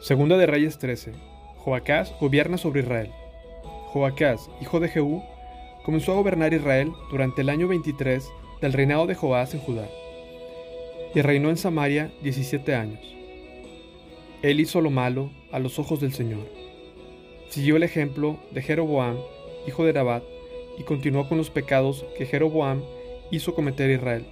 Segunda de Reyes 13. Joacás gobierna sobre Israel. Joacás, hijo de Jehú, comenzó a gobernar Israel durante el año 23 del reinado de Joás en Judá, y reinó en Samaria 17 años. Él hizo lo malo a los ojos del Señor. Siguió el ejemplo de Jeroboam, hijo de Nabat, y continuó con los pecados que Jeroboam hizo cometer Israel.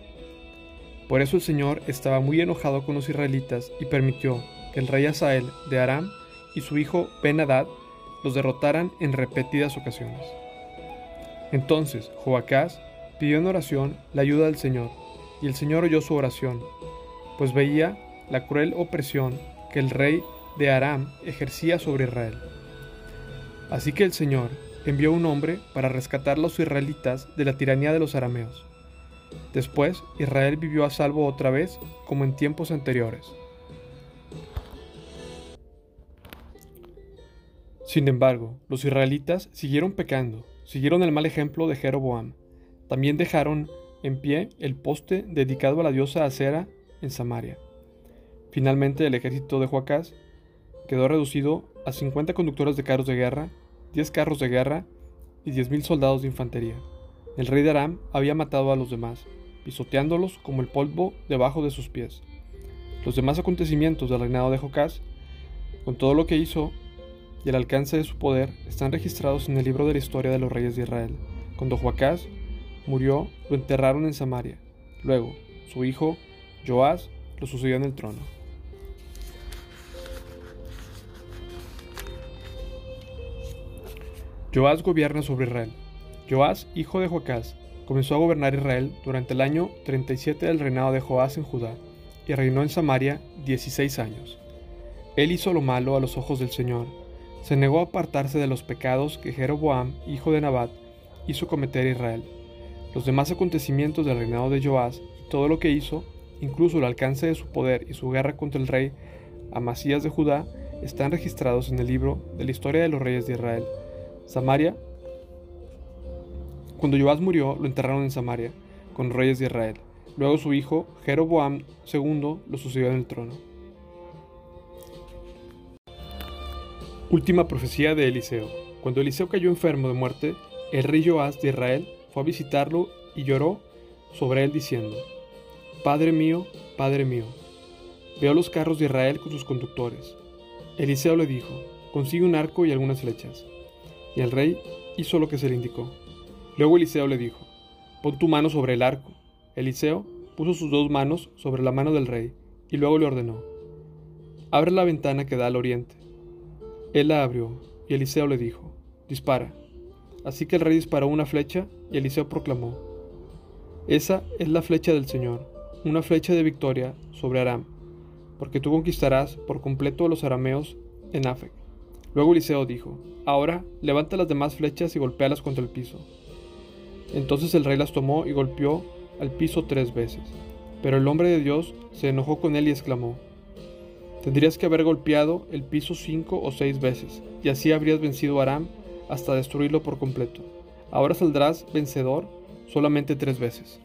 Por eso el Señor estaba muy enojado con los israelitas y permitió que el rey Asael de Aram y su hijo Ben-Hadad los derrotaran en repetidas ocasiones. Entonces Joacás pidió en oración la ayuda del Señor, y el Señor oyó su oración, pues veía la cruel opresión que el rey de Aram ejercía sobre Israel. Así que el Señor envió un hombre para rescatar a los israelitas de la tiranía de los arameos. Después Israel vivió a salvo otra vez como en tiempos anteriores. Sin embargo, los israelitas siguieron pecando, siguieron el mal ejemplo de Jeroboam. También dejaron en pie el poste dedicado a la diosa Acera en Samaria. Finalmente, el ejército de Joacás quedó reducido a 50 conductores de carros de guerra, 10 carros de guerra y 10.000 soldados de infantería. El rey de Aram había matado a los demás, pisoteándolos como el polvo debajo de sus pies. Los demás acontecimientos del reinado de Jocás, con todo lo que hizo, el alcance de su poder están registrados en el libro de la historia de los reyes de Israel. Cuando Joacás murió, lo enterraron en Samaria. Luego, su hijo, Joás, lo sucedió en el trono. Joás gobierna sobre Israel. Joás, hijo de Joacás, comenzó a gobernar Israel durante el año 37 del reinado de Joás en Judá, y reinó en Samaria 16 años. Él hizo lo malo a los ojos del Señor, se negó a apartarse de los pecados que Jeroboam, hijo de Nabat, hizo cometer a Israel. Los demás acontecimientos del reinado de Joás y todo lo que hizo, incluso el alcance de su poder y su guerra contra el rey Amasías de Judá, están registrados en el libro de la historia de los reyes de Israel. Samaria. Cuando Joás murió, lo enterraron en Samaria, con reyes de Israel. Luego su hijo, Jeroboam II, lo sucedió en el trono. Última profecía de Eliseo. Cuando Eliseo cayó enfermo de muerte, el rey Joás de Israel fue a visitarlo y lloró sobre él diciendo, Padre mío, Padre mío, veo los carros de Israel con sus conductores. Eliseo le dijo, consigue un arco y algunas flechas. Y el rey hizo lo que se le indicó. Luego Eliseo le dijo, pon tu mano sobre el arco. Eliseo puso sus dos manos sobre la mano del rey y luego le ordenó, abre la ventana que da al oriente. Él la abrió, y Eliseo le dijo, Dispara. Así que el rey disparó una flecha, y Eliseo proclamó, Esa es la flecha del Señor, una flecha de victoria sobre Aram, porque tú conquistarás por completo a los arameos en Afec. Luego Eliseo dijo, Ahora levanta las demás flechas y golpéalas contra el piso. Entonces el rey las tomó y golpeó al piso tres veces. Pero el hombre de Dios se enojó con él y exclamó, Tendrías que haber golpeado el piso cinco o seis veces, y así habrías vencido a Aram hasta destruirlo por completo. Ahora saldrás vencedor solamente tres veces.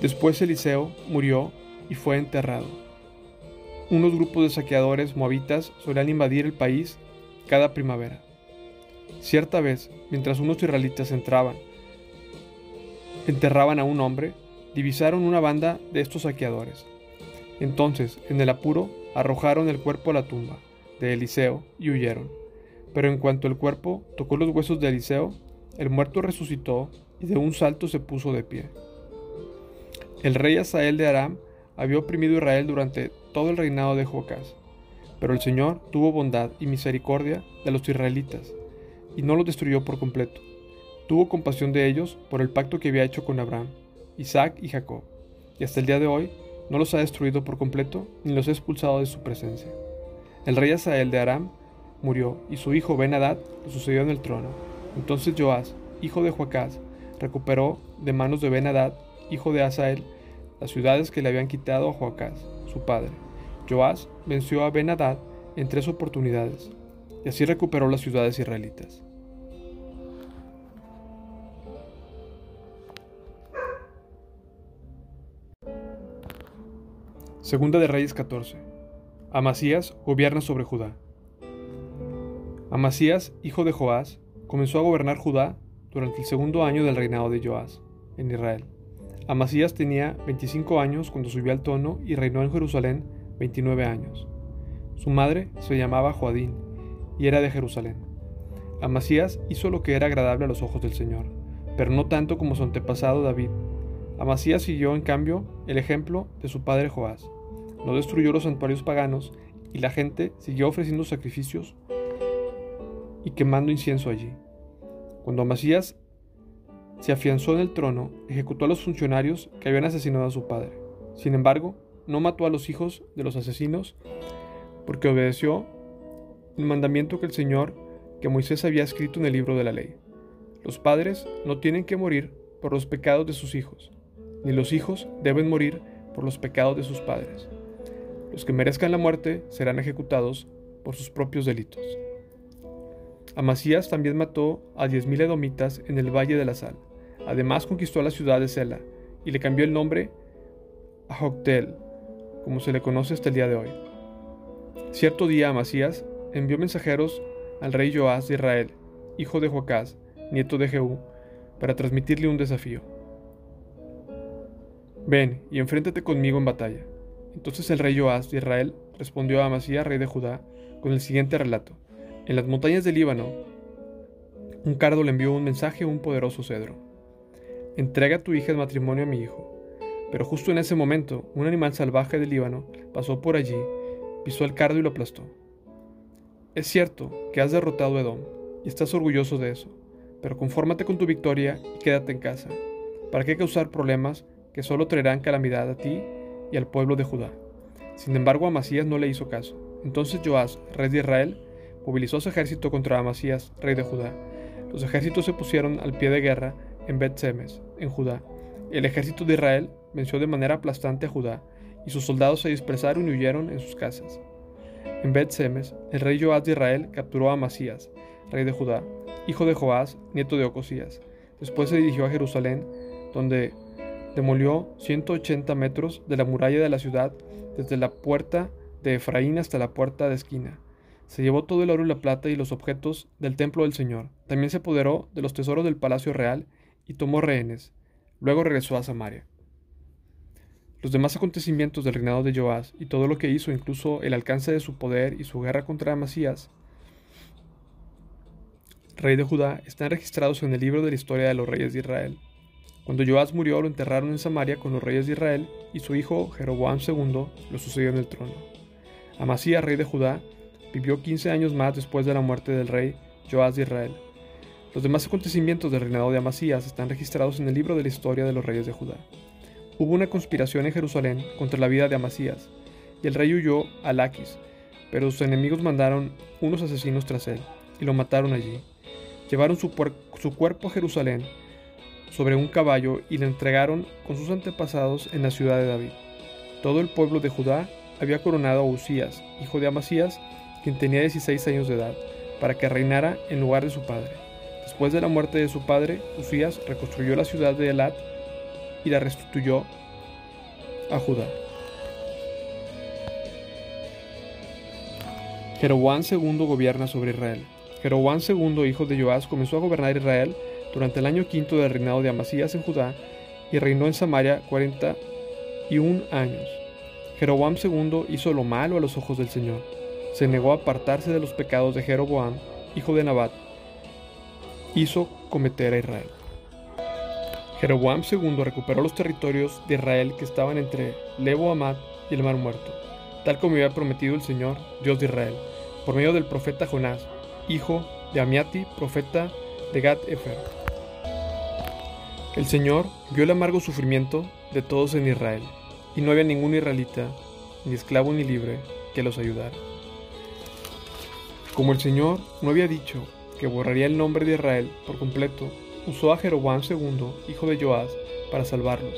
Después Eliseo murió y fue enterrado. Unos grupos de saqueadores moabitas solían invadir el país cada primavera. Cierta vez, mientras unos israelitas entraban, enterraban a un hombre, divisaron una banda de estos saqueadores entonces, en el apuro, arrojaron el cuerpo a la tumba de Eliseo y huyeron. Pero en cuanto el cuerpo tocó los huesos de Eliseo, el muerto resucitó y de un salto se puso de pie. El rey Asael de Aram había oprimido a Israel durante todo el reinado de Joacás, pero el Señor tuvo bondad y misericordia de los israelitas y no los destruyó por completo. Tuvo compasión de ellos por el pacto que había hecho con Abraham, Isaac y Jacob, y hasta el día de hoy no los ha destruido por completo ni los ha expulsado de su presencia. El rey Asael de Aram murió y su hijo ben Hadad lo sucedió en el trono. Entonces Joás, hijo de Joacás, recuperó de manos de ben Hadad, hijo de Asael, las ciudades que le habían quitado a Joacás, su padre. Joás venció a ben Hadad en tres oportunidades y así recuperó las ciudades israelitas. Segunda de Reyes 14. Amasías gobierna sobre Judá. Amasías, hijo de Joás, comenzó a gobernar Judá durante el segundo año del reinado de Joás en Israel. Amasías tenía 25 años cuando subió al trono y reinó en Jerusalén 29 años. Su madre se llamaba Joadín y era de Jerusalén. Amasías hizo lo que era agradable a los ojos del Señor, pero no tanto como su antepasado David. Amasías siguió, en cambio, el ejemplo de su padre Joás. No destruyó los santuarios paganos y la gente siguió ofreciendo sacrificios y quemando incienso allí. Cuando Amasías se afianzó en el trono, ejecutó a los funcionarios que habían asesinado a su padre. Sin embargo, no mató a los hijos de los asesinos porque obedeció el mandamiento que el Señor, que Moisés había escrito en el libro de la ley. Los padres no tienen que morir por los pecados de sus hijos, ni los hijos deben morir por los pecados de sus padres. Los que merezcan la muerte serán ejecutados por sus propios delitos. Amasías también mató a diez mil edomitas en el Valle de la Sal. Además conquistó la ciudad de Sela y le cambió el nombre a Joctel, como se le conoce hasta el día de hoy. Cierto día Amasías envió mensajeros al rey Joás de Israel, hijo de Joacás, nieto de Jehú, para transmitirle un desafío. Ven y enfréntate conmigo en batalla. Entonces el rey Joás de Israel respondió a Amasías, rey de Judá, con el siguiente relato. En las montañas del Líbano, un cardo le envió un mensaje a un poderoso cedro. Entrega a tu hija en matrimonio a mi hijo. Pero justo en ese momento, un animal salvaje del Líbano pasó por allí, pisó el cardo y lo aplastó. Es cierto que has derrotado a Edom y estás orgulloso de eso, pero confórmate con tu victoria y quédate en casa. ¿Para qué causar problemas que solo traerán calamidad a ti y al pueblo de Judá? Sin embargo, Amasías no le hizo caso. Entonces Joás, rey de Israel, movilizó su ejército contra Amasías, rey de Judá. Los ejércitos se pusieron al pie de guerra en Bet-Semes, en Judá. El ejército de Israel venció de manera aplastante a Judá, y sus soldados se dispersaron y huyeron en sus casas. En Bet-Semes, el rey Joás de Israel capturó a Amasías, rey de Judá, hijo de Joás, nieto de Ocosías. Después se dirigió a Jerusalén, donde demolió 180 metros de la muralla de la ciudad, desde la puerta de Efraín hasta la puerta de esquina. Se llevó todo el oro y la plata y los objetos del templo del Señor. También se apoderó de los tesoros del palacio real y tomó rehenes. Luego regresó a Samaria. Los demás acontecimientos del reinado de Joás y todo lo que hizo, incluso el alcance de su poder y su guerra contra Amasías, rey de Judá, están registrados en el libro de la historia de los reyes de Israel. Cuando Joás murió, lo enterraron en Samaria con los reyes de Israel y su hijo Jeroboam II lo sucedió en el trono. Amasías, rey de Judá, vivió 15 años más después de la muerte del rey Joás de Israel. Los demás acontecimientos del reinado de Amasías están registrados en el libro de la historia de los reyes de Judá. Hubo una conspiración en Jerusalén contra la vida de Amasías, y el rey huyó a Laquis, pero sus enemigos mandaron unos asesinos tras él, y lo mataron allí. Llevaron su, su cuerpo a Jerusalén sobre un caballo y le entregaron con sus antepasados en la ciudad de David. Todo el pueblo de Judá había coronado a Usías, hijo de Amasías, quien tenía 16 años de edad, para que reinara en lugar de su padre. Después de la muerte de su padre, Usías reconstruyó la ciudad de Elat y la restituyó a Judá. Jeroboam II gobierna sobre Israel. Jeroboam II, hijo de Joás, comenzó a gobernar Israel durante el año quinto del reinado de Amasías en Judá y reinó en Samaria 41 años. Jeroboam II hizo lo malo a los ojos del Señor. Se negó a apartarse de los pecados de Jeroboam, hijo de Nabat, hizo cometer a Israel. Jeroboam II recuperó los territorios de Israel que estaban entre Lebo Amad y el Mar Muerto, tal como había prometido el Señor, Dios de Israel, por medio del profeta Jonás, hijo de Amiati, profeta de Gad Efer. El Señor vio el amargo sufrimiento de todos en Israel, y no había ningún israelita, ni esclavo ni libre, que los ayudara. Como el Señor no había dicho que borraría el nombre de Israel por completo, usó a Jeroboam II, hijo de Joás, para salvarlos.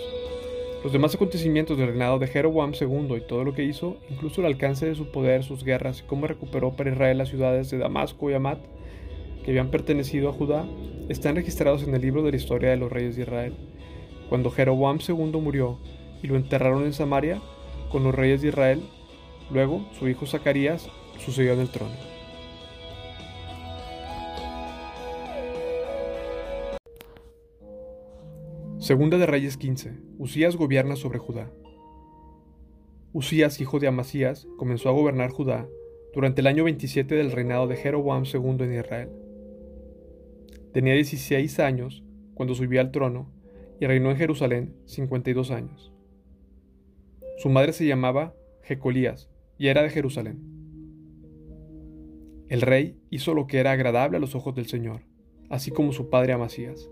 Los demás acontecimientos del reinado de Jeroboam II y todo lo que hizo, incluso el alcance de su poder, sus guerras y cómo recuperó para Israel las ciudades de Damasco y Amat, que habían pertenecido a Judá, están registrados en el libro de la historia de los reyes de Israel. Cuando Jeroboam II murió y lo enterraron en Samaria, con los reyes de Israel, Luego, su hijo Zacarías sucedió en el trono. Segunda de Reyes 15. Usías gobierna sobre Judá. Usías, hijo de Amasías, comenzó a gobernar Judá durante el año 27 del reinado de Jeroboam II en Israel. Tenía 16 años cuando subió al trono y reinó en Jerusalén 52 años. Su madre se llamaba Jecolías y era de Jerusalén. El rey hizo lo que era agradable a los ojos del Señor, así como su padre Amasías.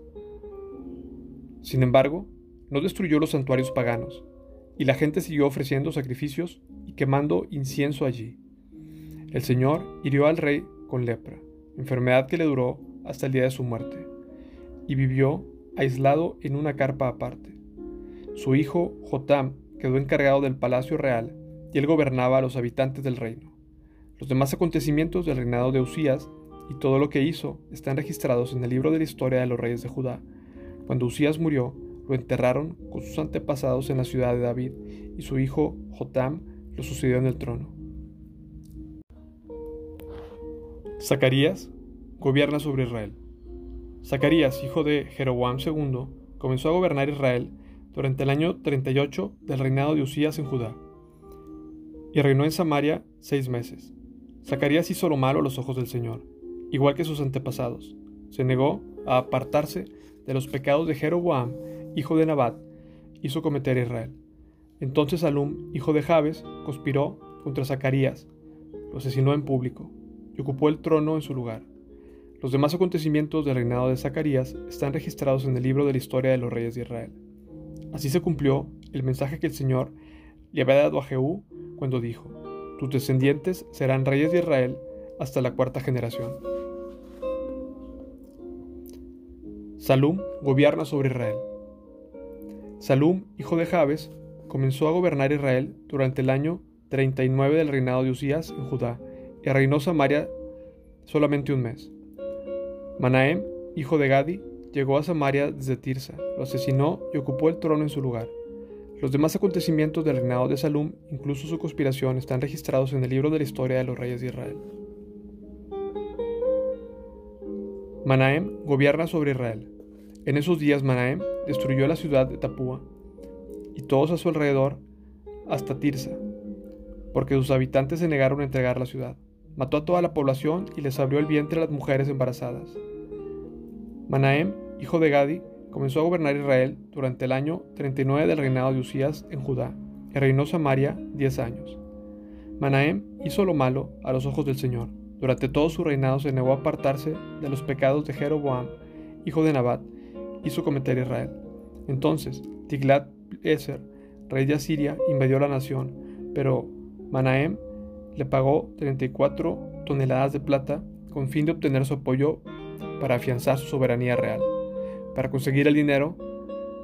Sin embargo, no destruyó los santuarios paganos, y la gente siguió ofreciendo sacrificios y quemando incienso allí. El Señor hirió al rey con lepra, enfermedad que le duró hasta el día de su muerte, y vivió aislado en una carpa aparte. Su hijo Jotam quedó encargado del palacio real y él gobernaba a los habitantes del reino. Los demás acontecimientos del reinado de Usías y todo lo que hizo están registrados en el libro de la historia de los reyes de Judá, cuando Usías murió, lo enterraron con sus antepasados en la ciudad de David, y su hijo Jotam lo sucedió en el trono. Zacarías gobierna sobre Israel. Zacarías, hijo de Jeroboam II, comenzó a gobernar Israel durante el año 38 del reinado de Usías en Judá, y reinó en Samaria seis meses. Zacarías hizo lo malo a los ojos del Señor, igual que sus antepasados. Se negó a apartarse de los pecados de Jeroboam, hijo de Nabat, hizo cometer Israel. Entonces Salum, hijo de Jabes, conspiró contra Zacarías, lo asesinó en público y ocupó el trono en su lugar. Los demás acontecimientos del reinado de Zacarías están registrados en el libro de la historia de los reyes de Israel. Así se cumplió el mensaje que el Señor le había dado a Jehú cuando dijo, tus descendientes serán reyes de Israel hasta la cuarta generación. Salum gobierna sobre Israel. Salum, hijo de Jabes, comenzó a gobernar Israel durante el año 39 del reinado de Usías en Judá y reinó Samaria solamente un mes. Manahem, hijo de Gadi, llegó a Samaria desde Tirsa, lo asesinó y ocupó el trono en su lugar. Los demás acontecimientos del reinado de Salum, incluso su conspiración, están registrados en el libro de la historia de los reyes de Israel. Manahem gobierna sobre Israel. En esos días Manahem destruyó la ciudad de Tapúa y todos a su alrededor hasta Tirsa, porque sus habitantes se negaron a entregar la ciudad. Mató a toda la población y les abrió el vientre a las mujeres embarazadas. Manahem, hijo de Gadi, comenzó a gobernar Israel durante el año 39 del reinado de Usías en Judá, y reinó Samaria diez años. Manahem hizo lo malo a los ojos del Señor. Durante todo su reinado se negó a apartarse de los pecados de Jeroboam, hijo de Nabat, hizo cometer Israel. Entonces, Tiglat-Eser, rey de Asiria, invadió la nación, pero Manahem le pagó 34 toneladas de plata con fin de obtener su apoyo para afianzar su soberanía real. Para conseguir el dinero,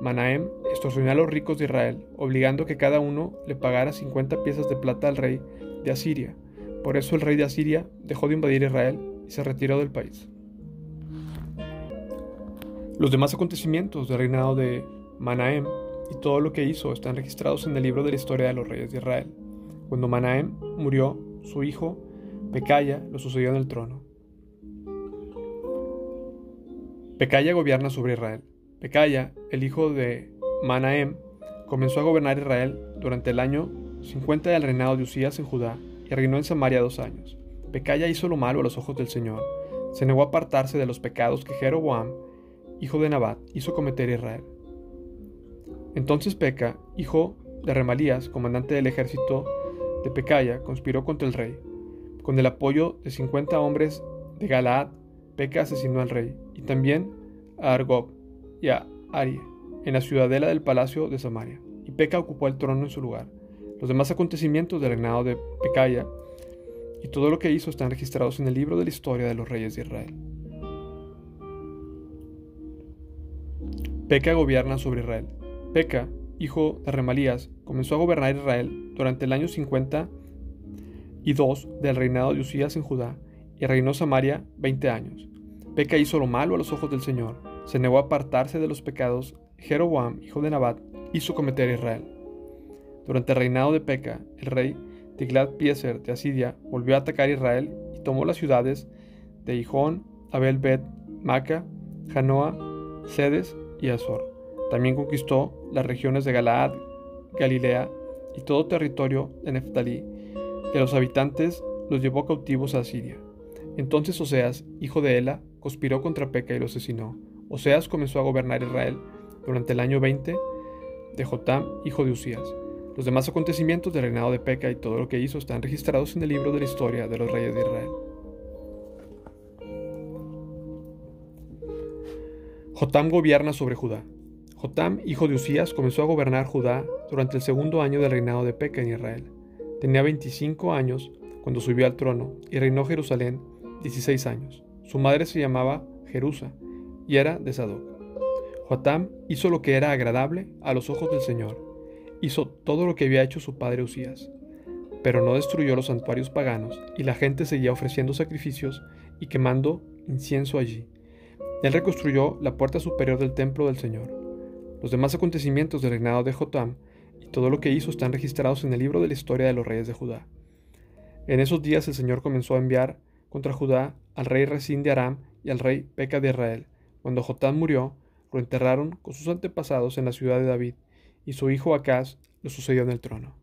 Manahem extorsionó a los ricos de Israel, obligando que cada uno le pagara 50 piezas de plata al rey de Asiria. Por eso el rey de Asiria dejó de invadir Israel y se retiró del país. Los demás acontecimientos del reinado de Manahem y todo lo que hizo están registrados en el libro de la historia de los reyes de Israel. Cuando Manahem murió, su hijo, Pecaya, lo sucedió en el trono. Pecaya gobierna sobre Israel. Pecaya, el hijo de Manahem, comenzó a gobernar Israel durante el año 50 del reinado de Usías en Judá y reinó en Samaria dos años. Pecaya hizo lo malo a los ojos del Señor. Se negó a apartarse de los pecados que Jeroboam, hijo de Nabat, hizo cometer Israel. Entonces Peca, hijo de Remalías, comandante del ejército de Pecaya, conspiró contra el rey. Con el apoyo de 50 hombres de Galaad, Peca asesinó al rey, y también a Argob y a Arie, en la ciudadela del palacio de Samaria, y Peca ocupó el trono en su lugar. Los demás acontecimientos del reinado de Pecaya y todo lo que hizo están registrados en el libro de la historia de los reyes de Israel. Peca gobierna sobre Israel. Peca, hijo de Remalías, comenzó a gobernar Israel durante el año 50 y dos del reinado de Usías en Judá, y reinó Samaria 20 años. Peca hizo lo malo a los ojos del Señor, se negó a apartarse de los pecados. Jeroboam, hijo de Nabat, hizo cometer Israel. Durante el reinado de Peca, el rey Tiglat-Pieser de Asiria volvió a atacar Israel y tomó las ciudades de Hijón, Abel-Bet, Maca, Janoa, Sedes y Azor. También conquistó las regiones de Galaad, Galilea y todo territorio de Neftalí, y a los habitantes los llevó cautivos a Asiria. Entonces Oseas, hijo de Ela, conspiró contra Peca y lo asesinó. Oseas comenzó a gobernar Israel durante el año 20 de Jotam, hijo de Usías. Los demás acontecimientos del reinado de Peca y todo lo que hizo están registrados en el libro de la historia de los reyes de Israel. Jotam gobierna sobre Judá. Jotam, hijo de Usías, comenzó a gobernar Judá durante el segundo año del reinado de Peca en Israel. Tenía 25 años cuando subió al trono y reinó Jerusalén 16 años. Su madre se llamaba Jerusa y era de Sadoc. Jotam hizo lo que era agradable a los ojos del Señor. Hizo todo lo que había hecho su padre Usías. Pero no destruyó los santuarios paganos y la gente seguía ofreciendo sacrificios y quemando incienso allí. Él reconstruyó la puerta superior del templo del Señor. Los demás acontecimientos del reinado de Jotam y todo lo que hizo están registrados en el libro de la historia de los reyes de Judá. En esos días el Señor comenzó a enviar contra Judá al rey Resín de Aram y al rey Peca de Israel. Cuando Jotam murió, lo enterraron con sus antepasados en la ciudad de David, y su hijo Acaz lo sucedió en el trono.